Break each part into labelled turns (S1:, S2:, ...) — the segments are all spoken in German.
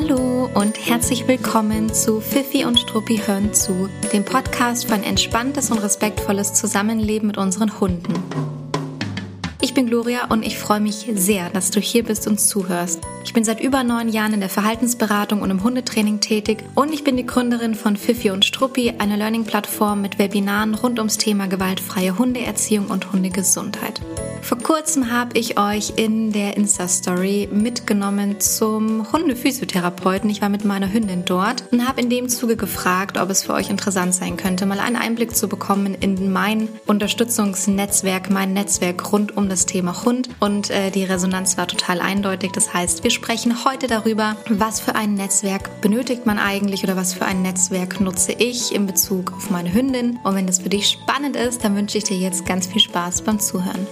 S1: Hallo und herzlich willkommen zu Fifi und Struppi hören zu, dem Podcast für ein entspanntes und respektvolles Zusammenleben mit unseren Hunden. Ich bin Gloria und ich freue mich sehr, dass du hier bist und zuhörst. Ich bin seit über neun Jahren in der Verhaltensberatung und im Hundetraining tätig und ich bin die Gründerin von Fifi und Struppi, einer Learning-Plattform mit Webinaren rund ums Thema gewaltfreie Hundeerziehung und Hundegesundheit. Vor kurzem habe ich euch in der Insta-Story mitgenommen zum Hundephysiotherapeuten. Ich war mit meiner Hündin dort und habe in dem Zuge gefragt, ob es für euch interessant sein könnte, mal einen Einblick zu bekommen in mein Unterstützungsnetzwerk, mein Netzwerk rund um das Thema Hund. Und äh, die Resonanz war total eindeutig. Das heißt, wir sprechen heute darüber, was für ein Netzwerk benötigt man eigentlich oder was für ein Netzwerk nutze ich in Bezug auf meine Hündin. Und wenn das für dich spannend ist, dann wünsche ich dir jetzt ganz viel Spaß beim Zuhören.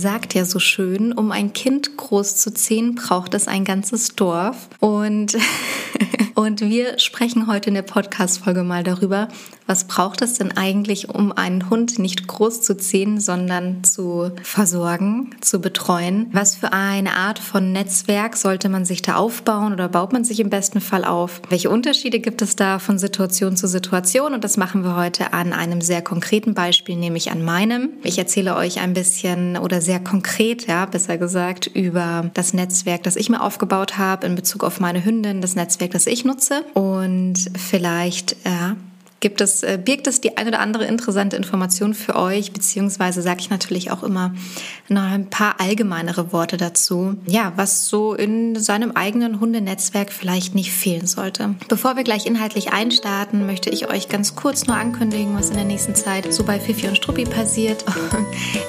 S1: Sagt ja so schön, um ein Kind großzuziehen, braucht es ein ganzes Dorf. Und Und wir sprechen heute in der Podcast-Folge mal darüber, was braucht es denn eigentlich, um einen Hund nicht groß zu ziehen, sondern zu versorgen, zu betreuen? Was für eine Art von Netzwerk sollte man sich da aufbauen oder baut man sich im besten Fall auf? Welche Unterschiede gibt es da von Situation zu Situation? Und das machen wir heute an einem sehr konkreten Beispiel, nämlich an meinem. Ich erzähle euch ein bisschen oder sehr konkret, ja, besser gesagt, über das Netzwerk, das ich mir aufgebaut habe in Bezug auf meine Hündin, das Netzwerk, das ich nutze und vielleicht ja, gibt es, äh, birgt es die ein oder andere interessante Information für euch, beziehungsweise sage ich natürlich auch immer noch ein paar allgemeinere Worte dazu, ja, was so in seinem eigenen Hundenetzwerk vielleicht nicht fehlen sollte. Bevor wir gleich inhaltlich einstarten, möchte ich euch ganz kurz nur ankündigen, was in der nächsten Zeit so bei Fifi und Struppi passiert.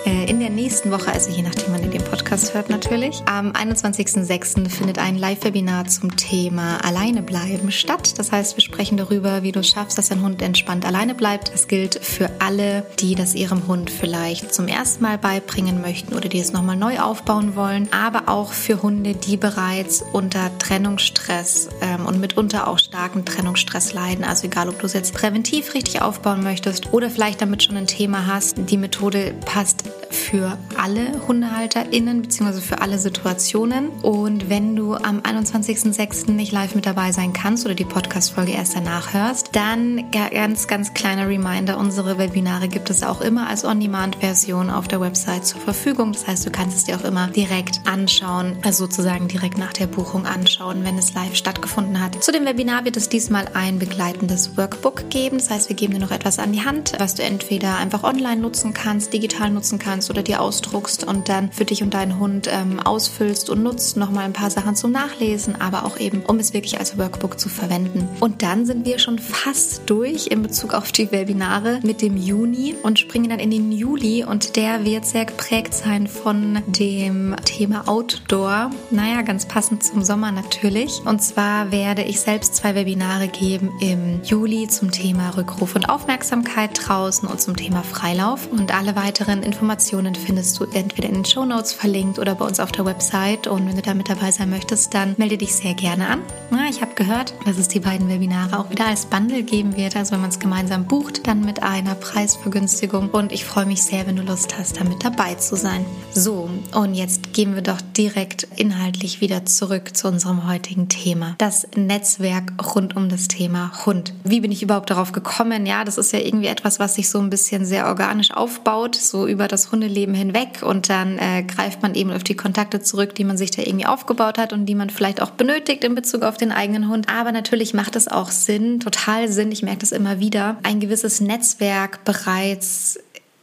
S1: Äh, in der nächsten Woche, also je nachdem man in den Podcast hört natürlich, am 21.06. findet ein Live-Webinar zum Thema Alleine bleiben statt. Das heißt, wir sprechen darüber, wie du schaffst, dass dein Hund entspannt alleine bleibt. Das gilt für alle, die das ihrem Hund vielleicht zum ersten Mal beibringen möchten oder die es nochmal neu aufbauen wollen, aber auch für Hunde, die bereits unter Trennungsstress ähm, und mitunter auch starken Trennungsstress leiden. Also egal, ob du es jetzt präventiv richtig aufbauen möchtest oder vielleicht damit schon ein Thema hast, die Methode passt für alle HundehalterInnen bzw. für alle Situationen. Und wenn du am 21.06. nicht live mit dabei sein kannst oder die Podcast-Folge erst danach hörst, dann ganz, ganz kleiner Reminder, unsere Webinare gibt es auch immer als On-Demand-Version auf der Website zur Verfügung. Das heißt, du kannst es dir auch immer direkt anschauen, also sozusagen direkt nach der Buchung anschauen, wenn es live stattgefunden hat. Zu dem Webinar wird es diesmal ein begleitendes Workbook geben. Das heißt, wir geben dir noch etwas an die Hand, was du entweder einfach online nutzen kannst, digital nutzen kannst oder dir ausdruckst und dann für dich und deinen Hund ähm, ausfüllst und nutzt. Nochmal ein paar Sachen zum Nachlesen, aber auch eben, um es wirklich als Workbook zu verwenden. Und dann sind wir schon fast durch durch in Bezug auf die Webinare mit dem Juni und springen dann in den Juli und der wird sehr geprägt sein von dem Thema Outdoor. Naja, ganz passend zum Sommer natürlich. Und zwar werde ich selbst zwei Webinare geben im Juli zum Thema Rückruf und Aufmerksamkeit draußen und zum Thema Freilauf. Und alle weiteren Informationen findest du entweder in den Show Notes verlinkt oder bei uns auf der Website. Und wenn du da mit dabei sein möchtest, dann melde dich sehr gerne an. Na, ich habe gehört, dass es die beiden Webinare auch wieder als Bundle geben wird. Also wenn man es gemeinsam bucht, dann mit einer Preisvergünstigung. Und ich freue mich sehr, wenn du Lust hast, damit dabei zu sein. So, und jetzt gehen wir doch direkt inhaltlich wieder zurück zu unserem heutigen Thema. Das Netzwerk rund um das Thema Hund. Wie bin ich überhaupt darauf gekommen? Ja, das ist ja irgendwie etwas, was sich so ein bisschen sehr organisch aufbaut, so über das Hundeleben hinweg. Und dann äh, greift man eben auf die Kontakte zurück, die man sich da irgendwie aufgebaut hat und die man vielleicht auch benötigt in Bezug auf den eigenen Hund. Aber natürlich macht es auch Sinn, total Sinn. Ich merke das immer wieder, ein gewisses Netzwerk bereits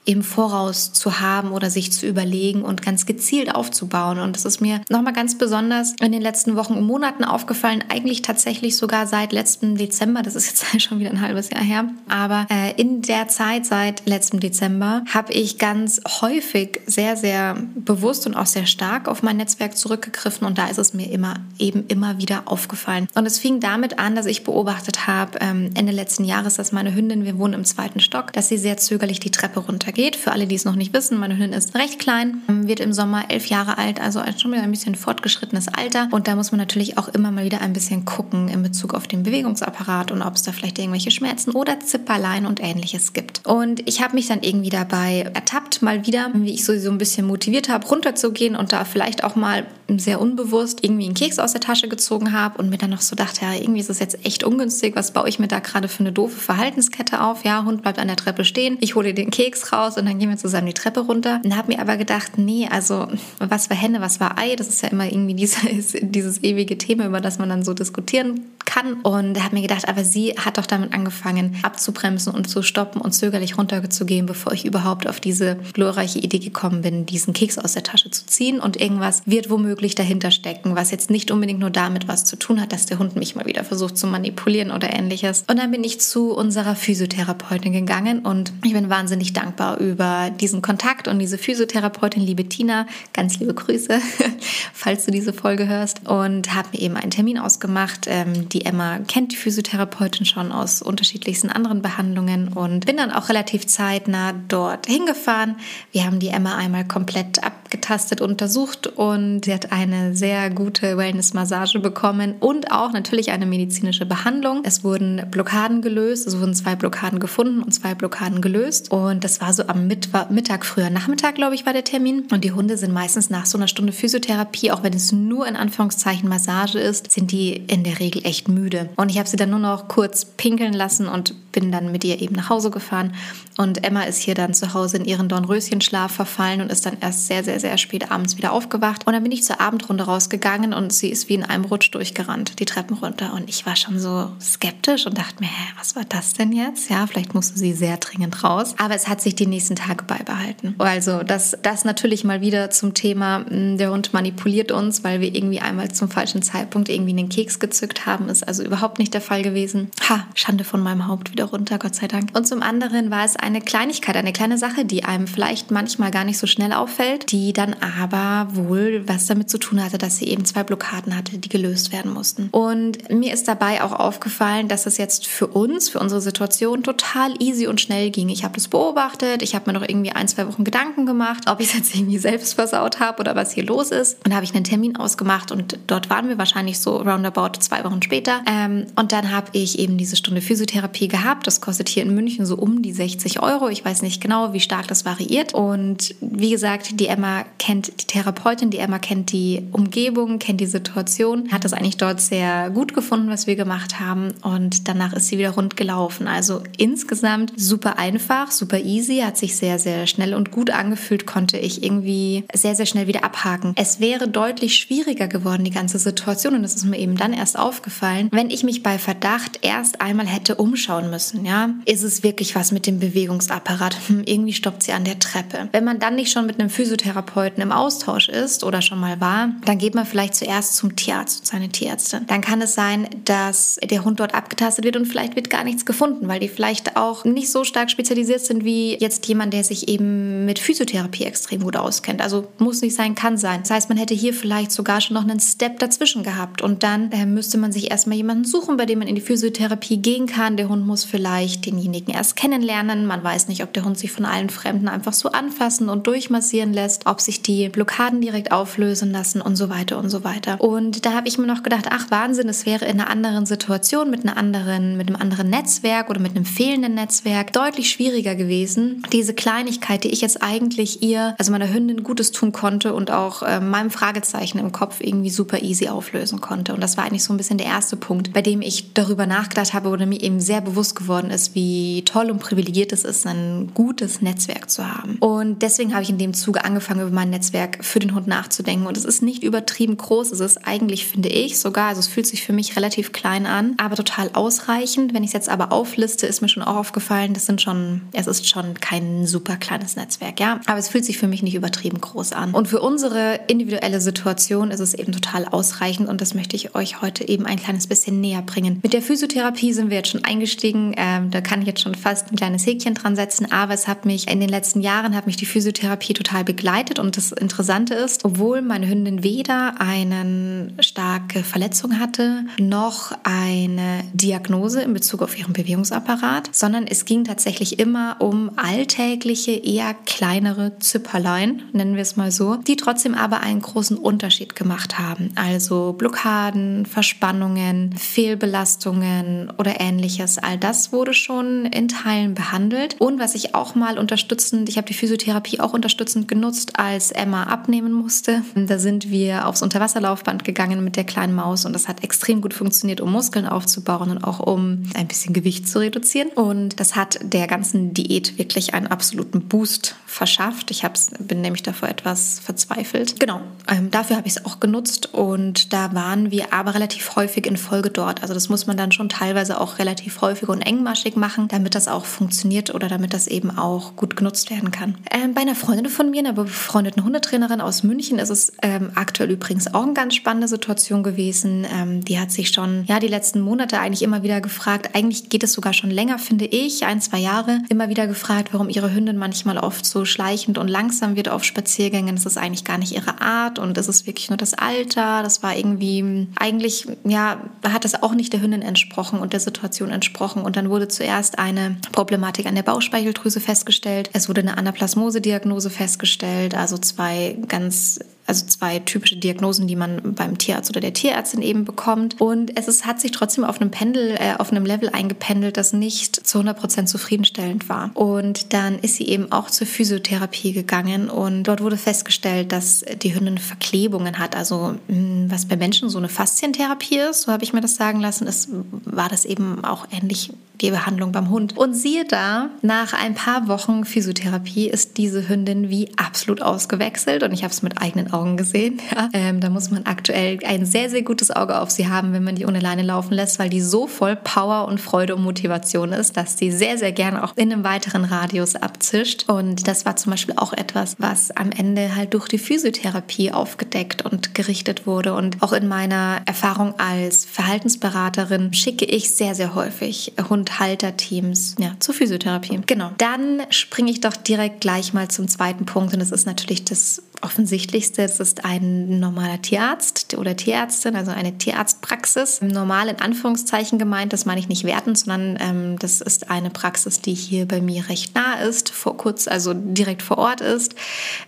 S1: im Voraus zu haben oder sich zu überlegen und ganz gezielt aufzubauen. Und das ist mir nochmal ganz besonders in den letzten Wochen und Monaten aufgefallen, eigentlich tatsächlich sogar seit letztem Dezember, das ist jetzt schon wieder ein halbes Jahr her, aber äh, in der Zeit seit letztem Dezember habe ich ganz häufig sehr, sehr bewusst und auch sehr stark auf mein Netzwerk zurückgegriffen und da ist es mir immer eben immer wieder aufgefallen. Und es fing damit an, dass ich beobachtet habe, ähm, Ende letzten Jahres, dass meine Hündin, wir wohnen im zweiten Stock, dass sie sehr zögerlich die Treppe runtergeht geht. Für alle, die es noch nicht wissen, meine Hündin ist recht klein, wird im Sommer elf Jahre alt, also schon wieder ein bisschen fortgeschrittenes Alter. Und da muss man natürlich auch immer mal wieder ein bisschen gucken in Bezug auf den Bewegungsapparat und ob es da vielleicht irgendwelche Schmerzen oder Zipperlein und ähnliches gibt. Und ich habe mich dann irgendwie dabei ertappt, mal wieder, wie ich so, so ein bisschen motiviert habe, runterzugehen und da vielleicht auch mal sehr unbewusst irgendwie einen Keks aus der Tasche gezogen habe und mir dann noch so dachte, ja, irgendwie ist das jetzt echt ungünstig. Was baue ich mir da gerade für eine doofe Verhaltenskette auf? Ja, Hund bleibt an der Treppe stehen, ich hole den Keks raus und dann gehen wir zusammen die Treppe runter. Und habe mir aber gedacht, nee, also was war Henne, was war Ei? Das ist ja immer irgendwie dieses, dieses ewige Thema, über das man dann so diskutieren kann. Und habe mir gedacht, aber sie hat doch damit angefangen, abzubremsen und zu stoppen und zögerlich runterzugehen, bevor ich überhaupt auf diese glorreiche Idee gekommen bin, diesen Keks aus der Tasche zu ziehen. Und irgendwas wird womöglich dahinter stecken, was jetzt nicht unbedingt nur damit was zu tun hat, dass der Hund mich mal wieder versucht zu manipulieren oder ähnliches. Und dann bin ich zu unserer Physiotherapeutin gegangen und ich bin wahnsinnig dankbar über diesen Kontakt und diese Physiotherapeutin, liebe Tina, ganz liebe Grüße, falls du diese Folge hörst. Und habe mir eben einen Termin ausgemacht, ähm, die die Emma kennt die Physiotherapeutin schon aus unterschiedlichsten anderen Behandlungen und bin dann auch relativ zeitnah dort hingefahren. Wir haben die Emma einmal komplett abgetastet, untersucht und sie hat eine sehr gute Wellness-Massage bekommen und auch natürlich eine medizinische Behandlung. Es wurden Blockaden gelöst, es wurden zwei Blockaden gefunden und zwei Blockaden gelöst und das war so am Mittag, früher Nachmittag, glaube ich, war der Termin und die Hunde sind meistens nach so einer Stunde Physiotherapie, auch wenn es nur in Anführungszeichen Massage ist, sind die in der Regel echt müde. Und ich habe sie dann nur noch kurz pinkeln lassen und bin dann mit ihr eben nach Hause gefahren. Und Emma ist hier dann zu Hause in ihren Dornröschenschlaf verfallen und ist dann erst sehr, sehr, sehr spät abends wieder aufgewacht. Und dann bin ich zur Abendrunde rausgegangen und sie ist wie in einem Rutsch durchgerannt, die Treppen runter. Und ich war schon so skeptisch und dachte mir, hä, was war das denn jetzt? Ja, vielleicht musste sie sehr dringend raus. Aber es hat sich die nächsten Tage beibehalten. Also das, das natürlich mal wieder zum Thema, hm, der Hund manipuliert uns, weil wir irgendwie einmal zum falschen Zeitpunkt irgendwie einen Keks gezückt haben, ist also überhaupt nicht der Fall gewesen. Ha, Schande von meinem Haupt wieder runter, Gott sei Dank. Und zum anderen war es eine Kleinigkeit, eine kleine Sache, die einem vielleicht manchmal gar nicht so schnell auffällt, die dann aber wohl was damit zu tun hatte, dass sie eben zwei Blockaden hatte, die gelöst werden mussten. Und mir ist dabei auch aufgefallen, dass es jetzt für uns, für unsere Situation total easy und schnell ging. Ich habe das beobachtet, ich habe mir noch irgendwie ein, zwei Wochen Gedanken gemacht, ob ich es jetzt irgendwie selbst versaut habe oder was hier los ist. Und habe ich einen Termin ausgemacht und dort waren wir wahrscheinlich so roundabout zwei Wochen später. Ähm, und dann habe ich eben diese Stunde Physiotherapie gehabt. Das kostet hier in München so um die 60 Euro. Ich weiß nicht genau, wie stark das variiert. Und wie gesagt, die Emma kennt die Therapeutin, die Emma kennt die Umgebung, kennt die Situation, hat das eigentlich dort sehr gut gefunden, was wir gemacht haben. Und danach ist sie wieder rund gelaufen. Also insgesamt super einfach, super easy, hat sich sehr, sehr schnell und gut angefühlt, konnte ich irgendwie sehr, sehr schnell wieder abhaken. Es wäre deutlich schwieriger geworden, die ganze Situation. Und das ist mir eben dann erst aufgefallen, wenn ich mich bei Verdacht erst einmal hätte umschauen müssen, ja, ist es wirklich was mit dem Bewegungsapparat? Hm, irgendwie stoppt sie an der Treppe. Wenn man dann nicht schon mit einem Physiotherapeuten im Austausch ist oder schon mal war, dann geht man vielleicht zuerst zum Tierarzt, seine Tierärztin. Dann kann es sein, dass der Hund dort abgetastet wird und vielleicht wird gar nichts gefunden, weil die vielleicht auch nicht so stark spezialisiert sind wie jetzt jemand, der sich eben mit Physiotherapie extrem gut auskennt. Also muss nicht sein, kann sein. Das heißt, man hätte hier vielleicht sogar schon noch einen Step dazwischen gehabt und dann äh, müsste man sich erstmal jemanden suchen, bei dem man in die Physiotherapie gehen kann. Der Hund muss vielleicht denjenigen erst kennenlernen. Man weiß nicht, ob der Hund sich von allen Fremden einfach so anfassen und durchmassieren lässt, ob sich die Blockaden direkt auflösen lassen und so weiter und so weiter. Und da habe ich mir noch gedacht, ach Wahnsinn, es wäre in einer anderen Situation mit einer anderen, mit einem anderen Netzwerk oder mit einem fehlenden Netzwerk deutlich schwieriger gewesen, diese Kleinigkeit, die ich jetzt eigentlich ihr, also meiner Hündin Gutes tun konnte und auch äh, meinem Fragezeichen im Kopf irgendwie super easy auflösen konnte. Und das war eigentlich so ein bisschen der erste Punkt, bei dem ich darüber nachgedacht habe oder mir eben sehr bewusst geworden ist, wie toll und privilegiert es ist, ein gutes Netzwerk zu haben. Und deswegen habe ich in dem Zuge angefangen, mein Netzwerk für den Hund nachzudenken. Und es ist nicht übertrieben groß. Es ist eigentlich, finde ich, sogar, also es fühlt sich für mich relativ klein an, aber total ausreichend. Wenn ich es jetzt aber aufliste, ist mir schon auch aufgefallen, das sind schon, es ist schon kein super kleines Netzwerk, ja. Aber es fühlt sich für mich nicht übertrieben groß an. Und für unsere individuelle Situation ist es eben total ausreichend und das möchte ich euch heute eben ein kleines bisschen näher bringen. Mit der Physiotherapie sind wir jetzt schon eingestiegen. Ähm, da kann ich jetzt schon fast ein kleines Häkchen dran setzen. Aber es hat mich in den letzten Jahren hat mich die Physiotherapie total begleitet hat. Und das Interessante ist, obwohl meine Hündin weder eine starke Verletzung hatte, noch eine Diagnose in Bezug auf ihren Bewegungsapparat, sondern es ging tatsächlich immer um alltägliche, eher kleinere Zipperlein, nennen wir es mal so, die trotzdem aber einen großen Unterschied gemacht haben. Also Blockaden, Verspannungen, Fehlbelastungen oder ähnliches. All das wurde schon in Teilen behandelt. Und was ich auch mal unterstützend, ich habe die Physiotherapie auch unterstützend genutzt, als Emma abnehmen musste. Da sind wir aufs Unterwasserlaufband gegangen mit der kleinen Maus und das hat extrem gut funktioniert, um Muskeln aufzubauen und auch um ein bisschen Gewicht zu reduzieren. Und das hat der ganzen Diät wirklich einen absoluten Boost verschafft. Ich bin nämlich davor etwas verzweifelt. Genau, ähm, dafür habe ich es auch genutzt und da waren wir aber relativ häufig in Folge dort. Also das muss man dann schon teilweise auch relativ häufig und engmaschig machen, damit das auch funktioniert oder damit das eben auch gut genutzt werden kann. Ähm, bei einer Freundin von mir, einer befreundeten Hundetrainerin aus München, ist es ähm, aktuell übrigens auch eine ganz spannende Situation gewesen. Ähm, die hat sich schon ja die letzten Monate eigentlich immer wieder gefragt. Eigentlich geht es sogar schon länger, finde ich, ein zwei Jahre immer wieder gefragt, warum ihre Hündin manchmal oft so schleichend und langsam wird auf Spaziergängen. Das ist eigentlich gar nicht ihre Art und es ist wirklich nur das Alter. Das war irgendwie eigentlich ja hat es auch nicht der Hündin entsprochen und der Situation entsprochen und dann wurde zuerst eine Problematik an der Bauchspeicheldrüse festgestellt. Es wurde eine Anaplasmose-Diagnose festgestellt, also zwei ganz also zwei typische Diagnosen, die man beim Tierarzt oder der Tierärztin eben bekommt. Und es ist, hat sich trotzdem auf einem Pendel, äh, auf einem Level eingependelt, das nicht zu 100 Prozent zufriedenstellend war. Und dann ist sie eben auch zur Physiotherapie gegangen und dort wurde festgestellt, dass die Hündin Verklebungen hat. Also hm, was bei Menschen so eine Faszientherapie ist, so habe ich mir das sagen lassen, ist, war das eben auch ähnlich die Behandlung beim Hund. Und siehe da, nach ein paar Wochen Physiotherapie ist diese Hündin wie absolut ausgewechselt und ich habe es mit eigenen Augen gesehen. Ja. Ähm, da muss man aktuell ein sehr, sehr gutes Auge auf sie haben, wenn man die ohne Leine laufen lässt, weil die so voll Power und Freude und Motivation ist, dass sie sehr, sehr gerne auch in einem weiteren Radius abzischt. Und das war zum Beispiel auch etwas, was am Ende halt durch die Physiotherapie aufgedeckt und gerichtet wurde. Und auch in meiner Erfahrung als Verhaltensberaterin schicke ich sehr, sehr häufig Hunde und Halterteams ja, zur Physiotherapie. Genau. Dann springe ich doch direkt gleich mal zum zweiten Punkt und das ist natürlich das offensichtlichste. Es ist ein normaler Tierarzt oder Tierärztin, also eine Tierarztpraxis. Normal in Anführungszeichen gemeint, das meine ich nicht wertend, sondern ähm, das ist eine Praxis, die hier bei mir recht nah ist, vor kurz, also direkt vor Ort ist.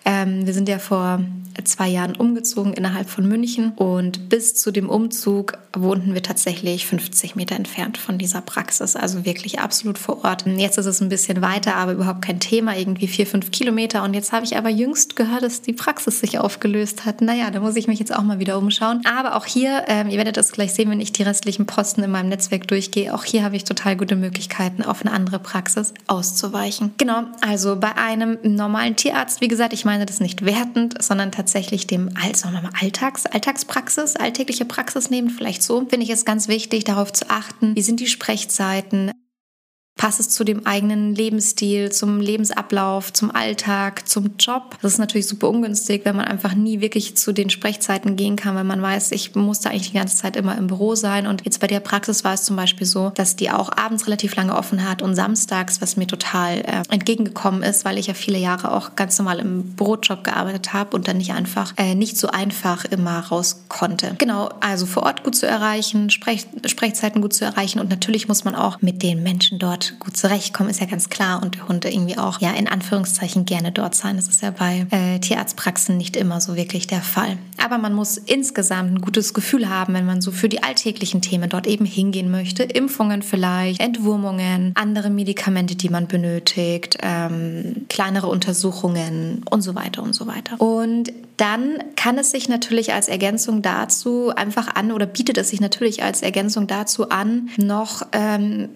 S1: Ähm, wir sind ja vor zwei Jahren umgezogen innerhalb von München und bis zu dem Umzug wohnten wir tatsächlich 50 Meter entfernt von dieser Praxis, also wirklich absolut vor Ort. Jetzt ist es ein bisschen weiter, aber überhaupt kein Thema, irgendwie vier, fünf Kilometer. Und jetzt habe ich aber jüngst gehört, dass die Praxis sich aufgelöst hat. Naja, da muss ich mich jetzt auch mal wieder umschauen. Aber auch hier, ähm, ihr werdet das gleich sehen, wenn ich die restlichen Posten in meinem Netzwerk durchgehe, auch hier habe ich total gute Möglichkeiten, auf eine andere Praxis auszuweichen. Genau, also bei einem normalen Tierarzt, wie gesagt, ich meine das nicht wertend, sondern tatsächlich dem mal, Alltags, Alltagspraxis, alltägliche Praxis nehmen, vielleicht so, finde ich es ganz wichtig, darauf zu achten, wie sind die Sprechzeiten, Passt es zu dem eigenen Lebensstil, zum Lebensablauf, zum Alltag, zum Job? Das ist natürlich super ungünstig, wenn man einfach nie wirklich zu den Sprechzeiten gehen kann, weil man weiß, ich musste eigentlich die ganze Zeit immer im Büro sein. Und jetzt bei der Praxis war es zum Beispiel so, dass die auch abends relativ lange offen hat und samstags, was mir total äh, entgegengekommen ist, weil ich ja viele Jahre auch ganz normal im Bürojob gearbeitet habe und dann nicht einfach, äh, nicht so einfach immer raus konnte. Genau, also vor Ort gut zu erreichen, Sprech Sprechzeiten gut zu erreichen und natürlich muss man auch mit den Menschen dort gut zurechtkommen, ist ja ganz klar. Und der Hund irgendwie auch, ja, in Anführungszeichen gerne dort sein. Das ist ja bei äh, Tierarztpraxen nicht immer so wirklich der Fall. Aber man muss insgesamt ein gutes Gefühl haben, wenn man so für die alltäglichen Themen dort eben hingehen möchte. Impfungen vielleicht, Entwurmungen, andere Medikamente, die man benötigt, ähm, kleinere Untersuchungen und so weiter und so weiter. Und dann kann es sich natürlich als Ergänzung dazu einfach an oder bietet es sich natürlich als Ergänzung dazu an, noch ähm,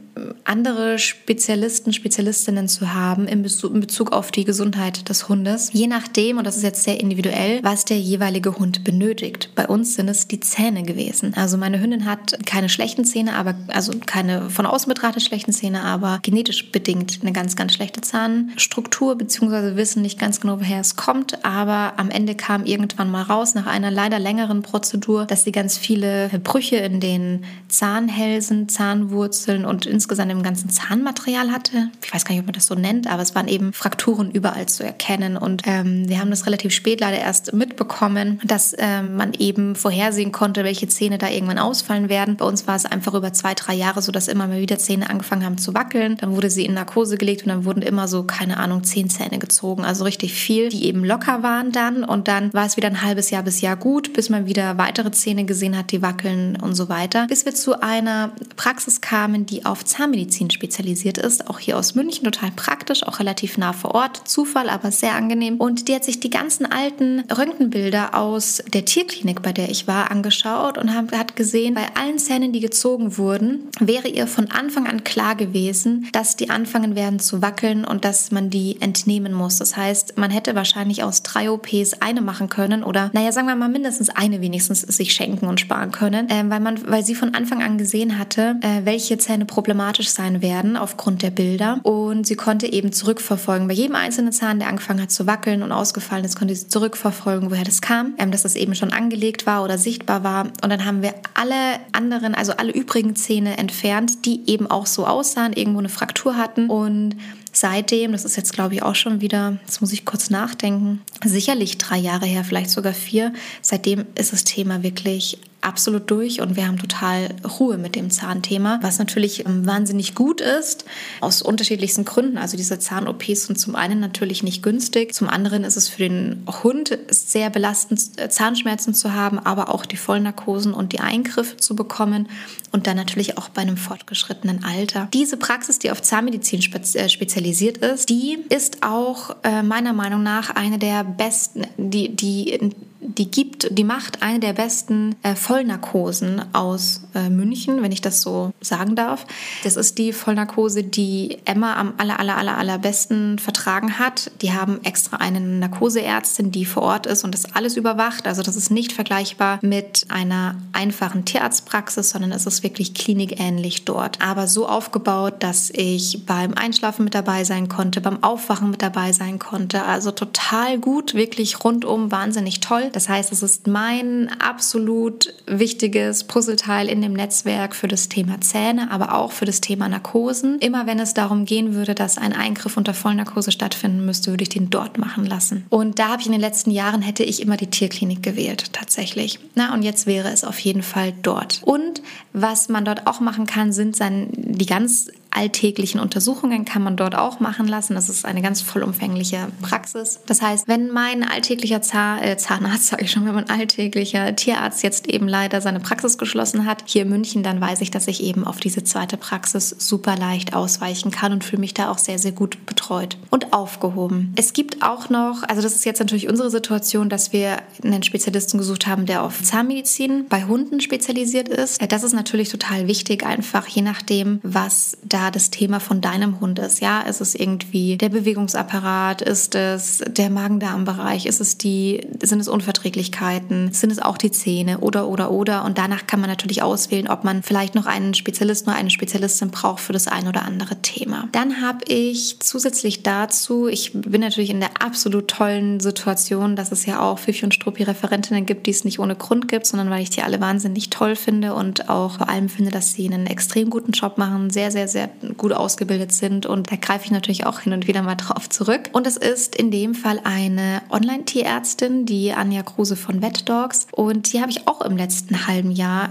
S1: andere Spezialisten, Spezialistinnen zu haben in Bezug, in Bezug auf die Gesundheit des Hundes. Je nachdem, und das ist jetzt sehr individuell, was der jeweilige Hund unbedingt benötigt. Bei uns sind es die Zähne gewesen. Also meine Hündin hat keine schlechten Zähne, aber also keine von außen betrachtet schlechten Zähne, aber genetisch bedingt eine ganz, ganz schlechte Zahnstruktur, beziehungsweise wissen nicht ganz genau, woher es kommt. Aber am Ende kam irgendwann mal raus, nach einer leider längeren Prozedur, dass sie ganz viele Brüche in den Zahnhälsen, Zahnwurzeln und insgesamt im ganzen Zahnmaterial hatte. Ich weiß gar nicht, ob man das so nennt, aber es waren eben Frakturen überall zu erkennen. Und ähm, wir haben das relativ spät leider erst mitbekommen, dass ähm, man eben vorhersehen konnte, welche Zähne da irgendwann ausfallen werden. Bei uns war es einfach über zwei, drei Jahre so, dass immer mal wieder Zähne angefangen haben zu wackeln. Dann wurde sie in Narkose gelegt und dann wurden immer so, keine Ahnung, zehn Zähne gezogen. Also richtig viel, die eben locker waren dann. Und dann war es wieder ein halbes Jahr bis Jahr gut, bis man wieder weitere Zähne gesehen hat, die wackeln und so weiter. Bis wir zu einer Praxis kamen, die auf Zahnmedizin spezialisiert ist. Auch hier aus München, total praktisch, auch relativ nah vor Ort. Zufall, aber sehr angenehm. Und die hat sich die ganzen alten Röntgenbilder aus der Tierklinik, bei der ich war, angeschaut und hat gesehen, bei allen Zähnen, die gezogen wurden, wäre ihr von Anfang an klar gewesen, dass die anfangen werden zu wackeln und dass man die entnehmen muss. Das heißt, man hätte wahrscheinlich aus drei OPs eine machen können oder, naja, sagen wir mal mindestens eine wenigstens sich schenken und sparen können, äh, weil man, weil sie von Anfang an gesehen hatte, äh, welche Zähne problematisch sein werden aufgrund der Bilder und sie konnte eben zurückverfolgen. Bei jedem einzelnen Zahn, der angefangen hat zu wackeln und ausgefallen ist, konnte sie zurückverfolgen, woher das kam, ähm, dass das eben schon angelegt war oder sichtbar war. Und dann haben wir alle anderen, also alle übrigen Zähne entfernt, die eben auch so aussahen, irgendwo eine Fraktur hatten. Und seitdem, das ist jetzt glaube ich auch schon wieder, jetzt muss ich kurz nachdenken, sicherlich drei Jahre her, vielleicht sogar vier, seitdem ist das Thema wirklich absolut durch und wir haben total Ruhe mit dem Zahnthema, was natürlich ähm, wahnsinnig gut ist, aus unterschiedlichsten Gründen. Also diese Zahn-OPs sind zum einen natürlich nicht günstig, zum anderen ist es für den Hund sehr belastend, äh, Zahnschmerzen zu haben, aber auch die Vollnarkosen und die Eingriffe zu bekommen und dann natürlich auch bei einem fortgeschrittenen Alter. Diese Praxis, die auf Zahnmedizin äh, spezialisiert ist, die ist auch äh, meiner Meinung nach eine der besten, die, die die gibt, die macht eine der besten äh, Vollnarkosen aus äh, München, wenn ich das so sagen darf. Das ist die Vollnarkose, die Emma am aller, aller, aller, allerbesten vertragen hat. Die haben extra eine Narkoseärztin, die vor Ort ist und das alles überwacht. Also das ist nicht vergleichbar mit einer einfachen Tierarztpraxis, sondern es ist wirklich klinikähnlich dort. Aber so aufgebaut, dass ich beim Einschlafen mit dabei sein konnte, beim Aufwachen mit dabei sein konnte. Also total gut, wirklich rundum wahnsinnig toll. Das heißt, es ist mein absolut wichtiges Puzzleteil in dem Netzwerk für das Thema Zähne, aber auch für das Thema Narkosen. Immer wenn es darum gehen würde, dass ein Eingriff unter Vollnarkose stattfinden müsste, würde ich den dort machen lassen. Und da habe ich in den letzten Jahren hätte ich immer die Tierklinik gewählt, tatsächlich. Na, und jetzt wäre es auf jeden Fall dort. Und was man dort auch machen kann, sind dann die ganz alltäglichen Untersuchungen kann man dort auch machen lassen. Das ist eine ganz vollumfängliche Praxis. Das heißt, wenn mein alltäglicher Zahn, äh, Zahnarzt, sage ich schon, wenn mein alltäglicher Tierarzt jetzt eben leider seine Praxis geschlossen hat, hier in München, dann weiß ich, dass ich eben auf diese zweite Praxis super leicht ausweichen kann und fühle mich da auch sehr, sehr gut betreut und aufgehoben. Es gibt auch noch, also das ist jetzt natürlich unsere Situation, dass wir einen Spezialisten gesucht haben, der auf Zahnmedizin bei Hunden spezialisiert ist. Äh, das ist natürlich total wichtig, einfach je nachdem, was da das Thema von deinem Hund ist. Ja, ist es irgendwie der Bewegungsapparat? Ist es der Magen-Darm-Bereich? Ist es die, sind es Unverträglichkeiten? Sind es auch die Zähne? Oder, oder, oder? Und danach kann man natürlich auswählen, ob man vielleicht noch einen Spezialisten oder eine Spezialistin braucht für das ein oder andere Thema. Dann habe ich zusätzlich dazu, ich bin natürlich in der absolut tollen Situation, dass es ja auch Fifi und Struppi Referentinnen gibt, die es nicht ohne Grund gibt, sondern weil ich die alle wahnsinnig toll finde und auch vor allem finde, dass sie einen extrem guten Job machen, sehr, sehr, sehr gut ausgebildet sind. Und da greife ich natürlich auch hin und wieder mal drauf zurück. Und es ist in dem Fall eine Online-Tierärztin, die Anja Kruse von VetDogs. Und die habe ich auch im letzten halben Jahr,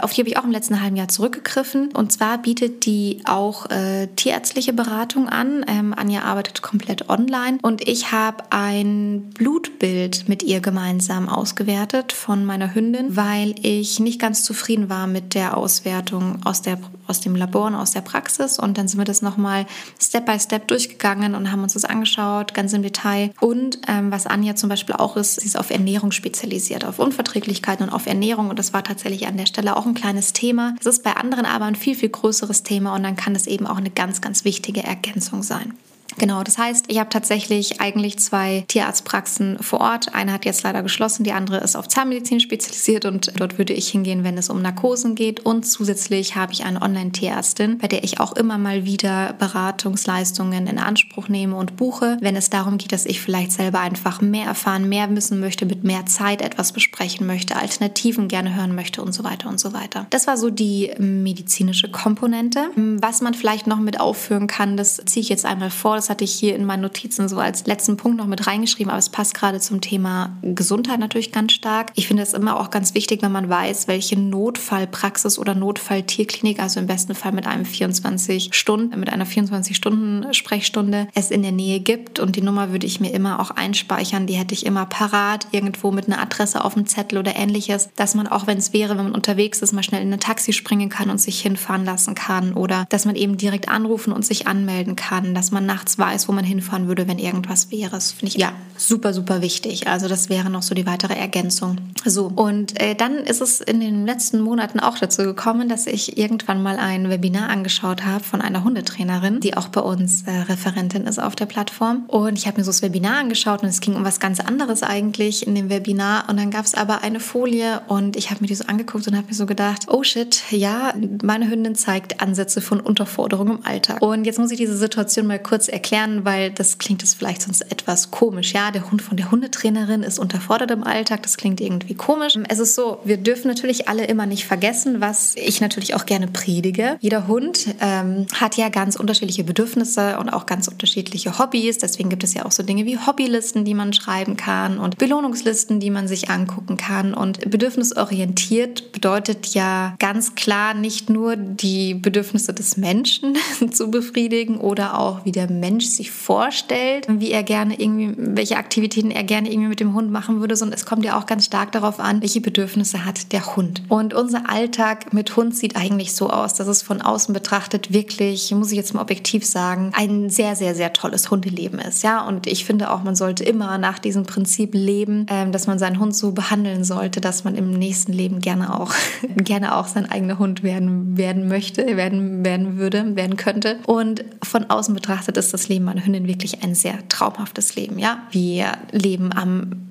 S1: auf die habe ich auch im letzten halben Jahr zurückgegriffen. Und zwar bietet die auch äh, tierärztliche Beratung an. Ähm, Anja arbeitet komplett online. Und ich habe ein Blutbild mit ihr gemeinsam ausgewertet von meiner Hündin, weil ich nicht ganz zufrieden war mit der Auswertung aus, der, aus dem Labor und aus der Praxis ist. Und dann sind wir das nochmal Step by Step durchgegangen und haben uns das angeschaut, ganz im Detail. Und ähm, was Anja zum Beispiel auch ist, sie ist auf Ernährung spezialisiert, auf Unverträglichkeiten und auf Ernährung. Und das war tatsächlich an der Stelle auch ein kleines Thema. Es ist bei anderen aber ein viel, viel größeres Thema und dann kann es eben auch eine ganz, ganz wichtige Ergänzung sein. Genau, das heißt, ich habe tatsächlich eigentlich zwei Tierarztpraxen vor Ort. Eine hat jetzt leider geschlossen, die andere ist auf Zahnmedizin spezialisiert und dort würde ich hingehen, wenn es um Narkosen geht. Und zusätzlich habe ich eine Online-Tierärztin, bei der ich auch immer mal wieder Beratungsleistungen in Anspruch nehme und buche, wenn es darum geht, dass ich vielleicht selber einfach mehr erfahren, mehr wissen möchte, mit mehr Zeit etwas besprechen möchte, Alternativen gerne hören möchte und so weiter und so weiter. Das war so die medizinische Komponente. Was man vielleicht noch mit aufführen kann, das ziehe ich jetzt einmal vor das hatte ich hier in meinen Notizen so als letzten Punkt noch mit reingeschrieben, aber es passt gerade zum Thema Gesundheit natürlich ganz stark. Ich finde es immer auch ganz wichtig, wenn man weiß, welche Notfallpraxis oder Notfalltierklinik, also im besten Fall mit einem 24 Stunden, mit einer 24 Stunden Sprechstunde es in der Nähe gibt. Und die Nummer würde ich mir immer auch einspeichern. Die hätte ich immer parat, irgendwo mit einer Adresse auf dem Zettel oder ähnliches, dass man auch, wenn es wäre, wenn man unterwegs ist, mal schnell in ein Taxi springen kann und sich hinfahren lassen kann oder dass man eben direkt anrufen und sich anmelden kann, dass man nachts weiß, wo man hinfahren würde, wenn irgendwas wäre. Das finde ich ja super, super wichtig. Also das wäre noch so die weitere Ergänzung. So, und äh, dann ist es in den letzten Monaten auch dazu gekommen, dass ich irgendwann mal ein Webinar angeschaut habe von einer Hundetrainerin, die auch bei uns äh, Referentin ist auf der Plattform. Und ich habe mir so das Webinar angeschaut und es ging um was ganz anderes eigentlich in dem Webinar. Und dann gab es aber eine Folie und ich habe mir die so angeguckt und habe mir so gedacht, oh shit, ja, meine Hündin zeigt Ansätze von Unterforderung im Alltag. Und jetzt muss ich diese Situation mal kurz erklären weil das klingt jetzt vielleicht sonst etwas komisch. Ja, der Hund von der Hundetrainerin ist unterfordert im Alltag. Das klingt irgendwie komisch. Es ist so, wir dürfen natürlich alle immer nicht vergessen, was ich natürlich auch gerne predige. Jeder Hund ähm, hat ja ganz unterschiedliche Bedürfnisse und auch ganz unterschiedliche Hobbys. Deswegen gibt es ja auch so Dinge wie Hobbylisten, die man schreiben kann und Belohnungslisten, die man sich angucken kann. Und bedürfnisorientiert bedeutet ja ganz klar nicht nur die Bedürfnisse des Menschen zu befriedigen oder auch wie der Mensch Mensch sich vorstellt, wie er gerne irgendwie, welche Aktivitäten er gerne irgendwie mit dem Hund machen würde, sondern es kommt ja auch ganz stark darauf an, welche Bedürfnisse hat der Hund. Und unser Alltag mit Hund sieht eigentlich so aus, dass es von außen betrachtet wirklich, muss ich jetzt mal objektiv sagen, ein sehr, sehr, sehr tolles Hundeleben ist. Ja, und ich finde auch, man sollte immer nach diesem Prinzip leben, ähm, dass man seinen Hund so behandeln sollte, dass man im nächsten Leben gerne auch, gerne auch sein eigener Hund werden, werden möchte, werden, werden würde, werden könnte. Und von außen betrachtet ist das Leben meiner Hündin wirklich ein sehr traumhaftes Leben. Ja, wir leben am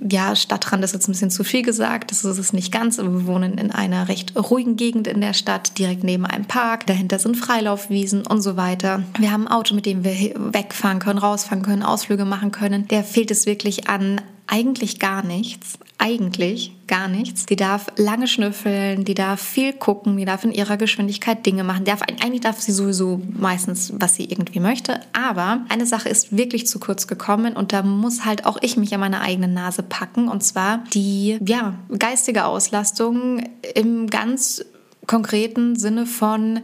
S1: ja, Stadtrand ist jetzt ein bisschen zu viel gesagt, das ist es nicht ganz, aber wir wohnen in einer recht ruhigen Gegend in der Stadt, direkt neben einem Park. Dahinter sind Freilaufwiesen und so weiter. Wir haben ein Auto, mit dem wir wegfahren können, rausfahren können, Ausflüge machen können. Der fehlt es wirklich an eigentlich gar nichts. Eigentlich gar nichts. Die darf lange schnüffeln, die darf viel gucken, die darf in ihrer Geschwindigkeit Dinge machen. Darf, eigentlich darf sie sowieso meistens, was sie irgendwie möchte. Aber eine Sache ist wirklich zu kurz gekommen und da muss halt auch ich mich an meine eigene Nase packen. Und zwar die ja, geistige Auslastung im ganz konkreten Sinne von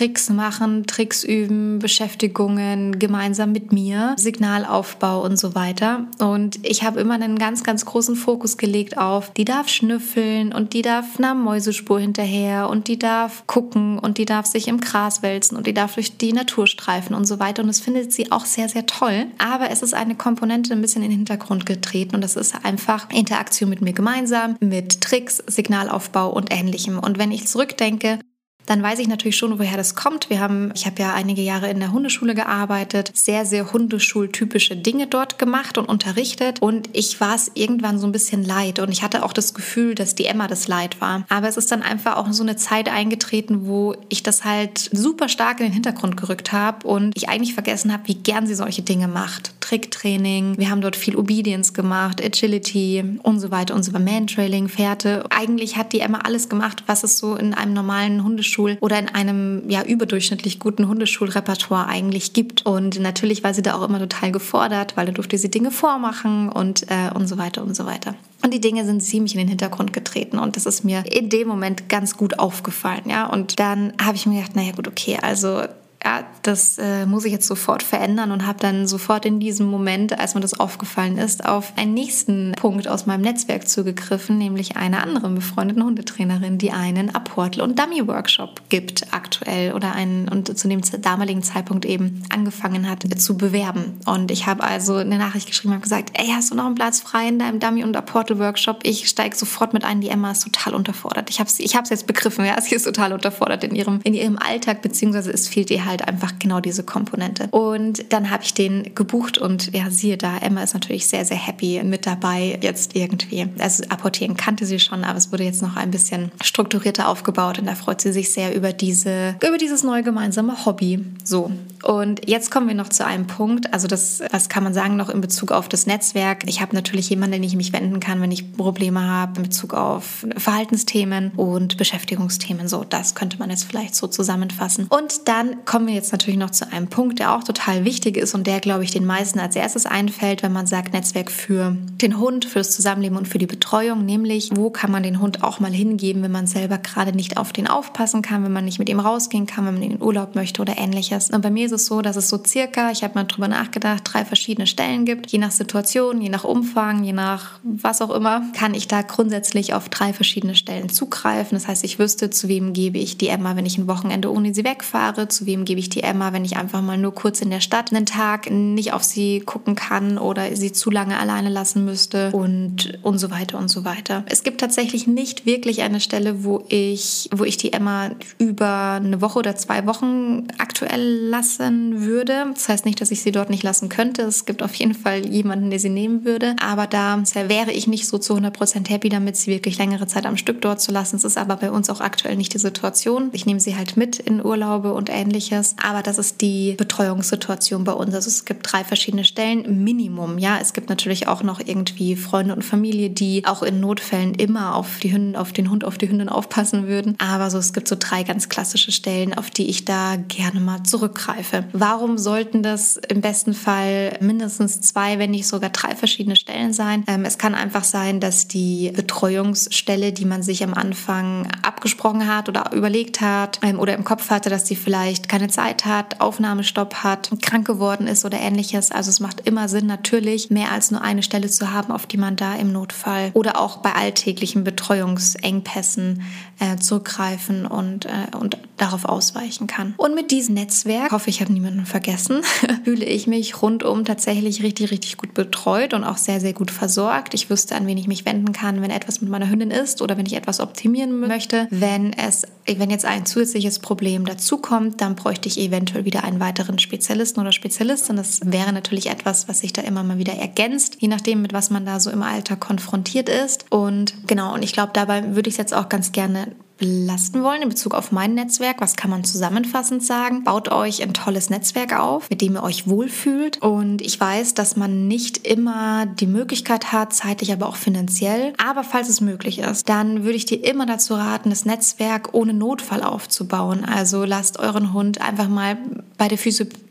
S1: Tricks machen, Tricks üben, Beschäftigungen gemeinsam mit mir, Signalaufbau und so weiter. Und ich habe immer einen ganz, ganz großen Fokus gelegt auf, die darf schnüffeln und die darf einer Mäusespur hinterher und die darf gucken und die darf sich im Gras wälzen und die darf durch die Natur streifen und so weiter. Und das findet sie auch sehr, sehr toll. Aber es ist eine Komponente ein bisschen in den Hintergrund getreten und das ist einfach Interaktion mit mir gemeinsam, mit Tricks, Signalaufbau und ähnlichem. Und wenn ich zurückdenke, dann weiß ich natürlich schon, woher das kommt. Wir haben, ich habe ja einige Jahre in der Hundeschule gearbeitet, sehr, sehr hundeschultypische Dinge dort gemacht und unterrichtet. Und ich war es irgendwann so ein bisschen leid. Und ich hatte auch das Gefühl, dass die Emma das Leid war. Aber es ist dann einfach auch so eine Zeit eingetreten, wo ich das halt super stark in den Hintergrund gerückt habe und ich eigentlich vergessen habe, wie gern sie solche Dinge macht. Tricktraining, wir haben dort viel Obedience gemacht, Agility und so weiter und so weiter, Mantrailing, Fährte. Eigentlich hat die Emma alles gemacht, was es so in einem normalen Hundeschul Hundeschul- oder in einem ja überdurchschnittlich guten Hundeschulrepertoire eigentlich gibt. Und natürlich war sie da auch immer total gefordert, weil da durfte sie Dinge vormachen und, äh, und so weiter und so weiter. Und die Dinge sind ziemlich in den Hintergrund getreten und das ist mir in dem Moment ganz gut aufgefallen, ja. Und dann habe ich mir gedacht, naja gut, okay, also ja, das äh, muss ich jetzt sofort verändern und habe dann sofort in diesem Moment, als mir das aufgefallen ist, auf einen nächsten Punkt aus meinem Netzwerk zugegriffen, nämlich einer anderen befreundeten Hundetrainerin, die einen Apportel- und Dummy-Workshop gibt aktuell oder einen und zu dem damaligen Zeitpunkt eben angefangen hat zu bewerben. Und ich habe also eine Nachricht geschrieben und gesagt, ey, hast du noch einen Platz frei in deinem Dummy- und Apportel-Workshop? Ich steige sofort mit ein, die Emma ist total unterfordert. Ich habe es ich jetzt begriffen, ja, sie ist total unterfordert in ihrem, in ihrem Alltag, beziehungsweise es fehlt ihr halt halt einfach genau diese Komponente. Und dann habe ich den gebucht und ja, siehe da, Emma ist natürlich sehr, sehr happy mit dabei jetzt irgendwie. Also apportieren kannte sie schon, aber es wurde jetzt noch ein bisschen strukturierter aufgebaut und da freut sie sich sehr über diese, über dieses neue gemeinsame Hobby. So. Und jetzt kommen wir noch zu einem Punkt. Also das, was kann man sagen noch in Bezug auf das Netzwerk? Ich habe natürlich jemanden, den ich mich wenden kann, wenn ich Probleme habe in Bezug auf Verhaltensthemen und Beschäftigungsthemen. So, das könnte man jetzt vielleicht so zusammenfassen. Und dann kommen wir jetzt natürlich noch zu einem Punkt, der auch total wichtig ist und der, glaube ich, den meisten als erstes einfällt, wenn man sagt Netzwerk für den Hund, für das Zusammenleben und für die Betreuung, nämlich wo kann man den Hund auch mal hingeben, wenn man selber gerade nicht auf den aufpassen kann, wenn man nicht mit ihm rausgehen kann, wenn man in den Urlaub möchte oder ähnliches. Und bei mir ist es so, dass es so circa, ich habe mal drüber nachgedacht, drei verschiedene Stellen gibt. Je nach Situation, je nach Umfang, je nach was auch immer, kann ich da grundsätzlich auf drei verschiedene Stellen zugreifen. Das heißt, ich wüsste, zu wem gebe ich die Emma, wenn ich ein Wochenende ohne sie wegfahre, zu wem gebe ich die Emma, wenn ich einfach mal nur kurz in der Stadt einen Tag nicht auf sie gucken kann oder sie zu lange alleine lassen müsste und, und so weiter und so weiter. Es gibt tatsächlich nicht wirklich eine Stelle, wo ich, wo ich die Emma über eine Woche oder zwei Wochen aktuell lassen würde. Das heißt nicht, dass ich sie dort nicht lassen könnte. Es gibt auf jeden Fall jemanden, der sie nehmen würde. Aber da wäre ich nicht so zu 100% happy damit, sie wirklich längere Zeit am Stück dort zu lassen. Es ist aber bei uns auch aktuell nicht die Situation. Ich nehme sie halt mit in Urlaube und ähnliches. Aber das ist die Betreuungssituation bei uns. Also es gibt drei verschiedene Stellen, Minimum. Ja, es gibt natürlich auch noch irgendwie Freunde und Familie, die auch in Notfällen immer auf die Hündin, auf den Hund, auf die Hündin aufpassen würden. Aber so, es gibt so drei ganz klassische Stellen, auf die ich da gerne mal zurückgreife. Warum sollten das im besten Fall mindestens zwei, wenn nicht sogar drei verschiedene Stellen sein? Ähm, es kann einfach sein, dass die Betreuungsstelle, die man sich am Anfang abgesprochen hat oder überlegt hat ähm, oder im Kopf hatte, dass die vielleicht keine Zeit hat, Aufnahmestopp hat, krank geworden ist oder ähnliches. Also es macht immer Sinn, natürlich mehr als nur eine Stelle zu haben, auf die man da im Notfall oder auch bei alltäglichen Betreuungsengpässen äh, zurückgreifen und, äh, und darauf ausweichen kann. Und mit diesem Netzwerk, hoffe ich habe niemanden vergessen, fühle ich mich rundum tatsächlich richtig, richtig gut betreut und auch sehr, sehr gut versorgt. Ich wüsste, an wen ich mich wenden kann, wenn etwas mit meiner Hündin ist oder wenn ich etwas optimieren möchte. Wenn es, wenn jetzt ein zusätzliches Problem dazukommt, dann bräuchte ich eventuell wieder einen weiteren Spezialisten oder Spezialistin. Das wäre natürlich etwas, was sich da immer mal wieder ergänzt, je nachdem, mit was man da so im Alter konfrontiert ist. Und genau, und ich glaube, dabei würde ich es jetzt auch ganz gerne belasten wollen in Bezug auf mein Netzwerk, was kann man zusammenfassend sagen? Baut euch ein tolles Netzwerk auf, mit dem ihr euch wohlfühlt. Und ich weiß, dass man nicht immer die Möglichkeit hat, zeitlich, aber auch finanziell. Aber falls es möglich ist, dann würde ich dir immer dazu raten, das Netzwerk ohne Notfall aufzubauen. Also lasst euren Hund einfach mal bei der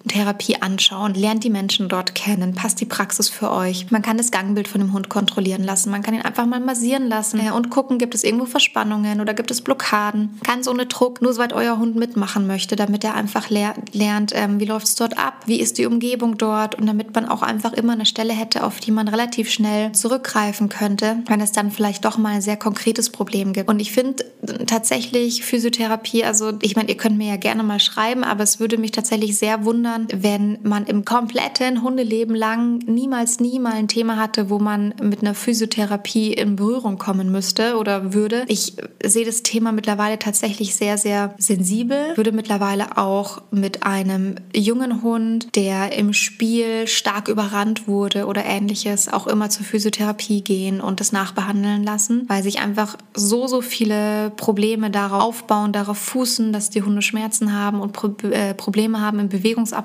S1: Physiotherapie anschauen, lernt die Menschen dort kennen, passt die Praxis für euch. Man kann das Gangbild von dem Hund kontrollieren lassen, man kann ihn einfach mal massieren lassen und gucken, gibt es irgendwo Verspannungen oder gibt es Blockaden. Ganz ohne Druck, nur soweit euer Hund mitmachen möchte, damit er einfach lernt, ähm, wie läuft es dort ab, wie ist die Umgebung dort und damit man auch einfach immer eine Stelle hätte, auf die man relativ schnell zurückgreifen könnte, wenn es dann vielleicht doch mal ein sehr konkretes Problem gibt. Und ich finde tatsächlich Physiotherapie, also ich meine, ihr könnt mir ja gerne mal schreiben, aber es würde mich tatsächlich sehr wundern, wenn man im kompletten Hundeleben lang niemals nie mal ein Thema hatte, wo man mit einer Physiotherapie in Berührung kommen müsste oder würde. Ich sehe das Thema mittlerweile tatsächlich sehr, sehr sensibel. Würde mittlerweile auch mit einem jungen Hund, der im Spiel stark überrannt wurde oder ähnliches, auch immer zur Physiotherapie gehen und das nachbehandeln lassen, weil sich einfach so, so viele Probleme darauf aufbauen, darauf fußen, dass die Hunde Schmerzen haben und äh, Probleme haben haben im Bewegungsapparat.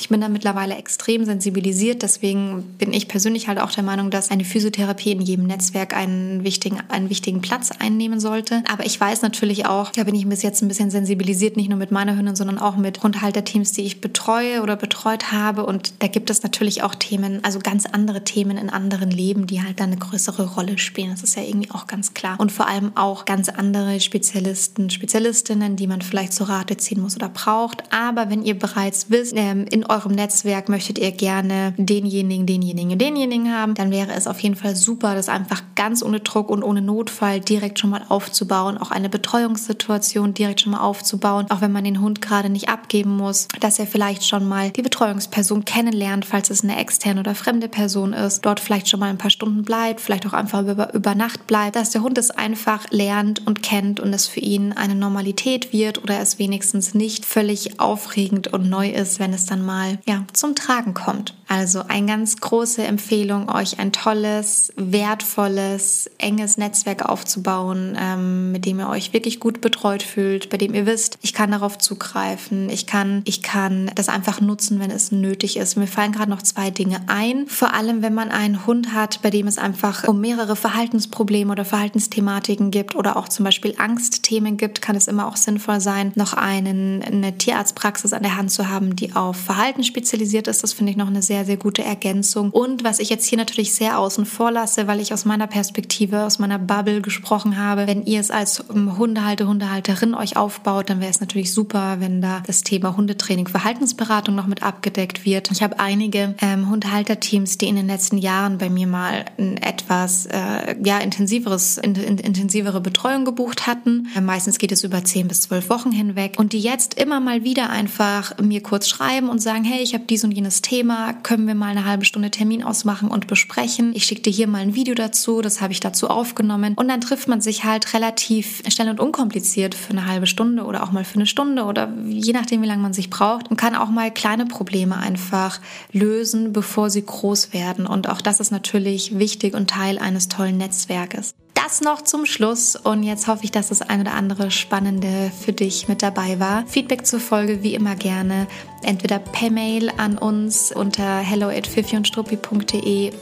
S1: Ich bin da mittlerweile extrem sensibilisiert. Deswegen bin ich persönlich halt auch der Meinung, dass eine Physiotherapie in jedem Netzwerk einen wichtigen, einen wichtigen Platz einnehmen sollte. Aber ich weiß natürlich auch, da bin ich bis jetzt ein bisschen sensibilisiert, nicht nur mit meiner Hündin, sondern auch mit Hundhalterteams, die ich betreue oder betreut habe. Und da gibt es natürlich auch Themen, also ganz andere Themen in anderen Leben, die halt dann eine größere Rolle spielen. Das ist ja irgendwie auch ganz klar. Und vor allem auch ganz andere Spezialisten, Spezialistinnen, die man vielleicht zur Rate ziehen muss oder braucht. Aber wenn ihr bereits wisst, ähm, in eurem Netzwerk möchtet ihr gerne denjenigen, denjenigen, denjenigen haben, dann wäre es auf jeden Fall super, das einfach ganz ohne Druck und ohne Notfall direkt schon mal aufzubauen, auch eine Betreuungssituation direkt schon mal aufzubauen, auch wenn man den Hund gerade nicht abgeben muss, dass er vielleicht schon mal die Betreuungsperson kennenlernt, falls es eine externe oder fremde Person ist, dort vielleicht schon mal ein paar Stunden bleibt, vielleicht auch einfach über, über Nacht bleibt, dass der Hund es einfach lernt und kennt und es für ihn eine Normalität wird oder es wenigstens nicht völlig aufregend und neu ist, wenn es dann mal ja, zum Tragen kommt. Also eine ganz große Empfehlung, euch ein tolles, wertvolles, enges Netzwerk aufzubauen, ähm, mit dem ihr euch wirklich gut betreut fühlt, bei dem ihr wisst, ich kann darauf zugreifen, ich kann, ich kann das einfach nutzen, wenn es nötig ist. Mir fallen gerade noch zwei Dinge ein. Vor allem, wenn man einen Hund hat, bei dem es einfach um mehrere Verhaltensprobleme oder Verhaltensthematiken gibt oder auch zum Beispiel Angstthemen gibt, kann es immer auch sinnvoll sein, noch einen, eine Tierarztpraxis an der Hand zu haben, die auf Verhalten spezialisiert ist. Das finde ich noch eine sehr, sehr gute Ergänzung. Und was ich jetzt hier natürlich sehr außen vor lasse, weil ich aus meiner Perspektive, aus meiner Bubble gesprochen habe, wenn ihr es als ähm, Hundehalter, Hundehalterin euch aufbaut, dann wäre es natürlich super, wenn da das Thema Hundetraining, Verhaltensberatung noch mit abgedeckt wird. Ich habe einige ähm, Hundehalterteams, die in den letzten Jahren bei mir mal ein etwas äh, ja, intensiveres, in, in, intensivere Betreuung gebucht hatten. Äh, meistens geht es über zehn bis zwölf Wochen hinweg und die jetzt immer mal wieder einfach mir kurz schreiben und sagen, hey, ich habe dies und jenes Thema, können wir mal eine halbe Stunde Termin ausmachen und besprechen. Ich schicke dir hier mal ein Video dazu, das habe ich dazu aufgenommen und dann trifft man sich halt relativ schnell und unkompliziert für eine halbe Stunde oder auch mal für eine Stunde oder je nachdem, wie lange man sich braucht und kann auch mal kleine Probleme einfach lösen, bevor sie groß werden. Und auch das ist natürlich wichtig und Teil eines tollen Netzwerkes. Das noch zum Schluss und jetzt hoffe ich, dass das ein oder andere Spannende für dich mit dabei war. Feedback zur Folge wie immer gerne entweder per Mail an uns unter hello at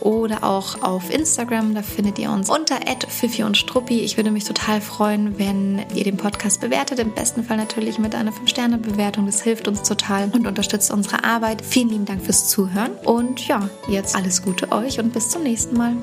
S1: oder auch auf Instagram, da findet ihr uns unter at und Ich würde mich total freuen, wenn ihr den Podcast bewertet, im besten Fall natürlich mit einer 5-Sterne-Bewertung. Das hilft uns total und unterstützt unsere Arbeit. Vielen lieben Dank fürs Zuhören und ja, jetzt alles Gute euch und bis zum nächsten Mal.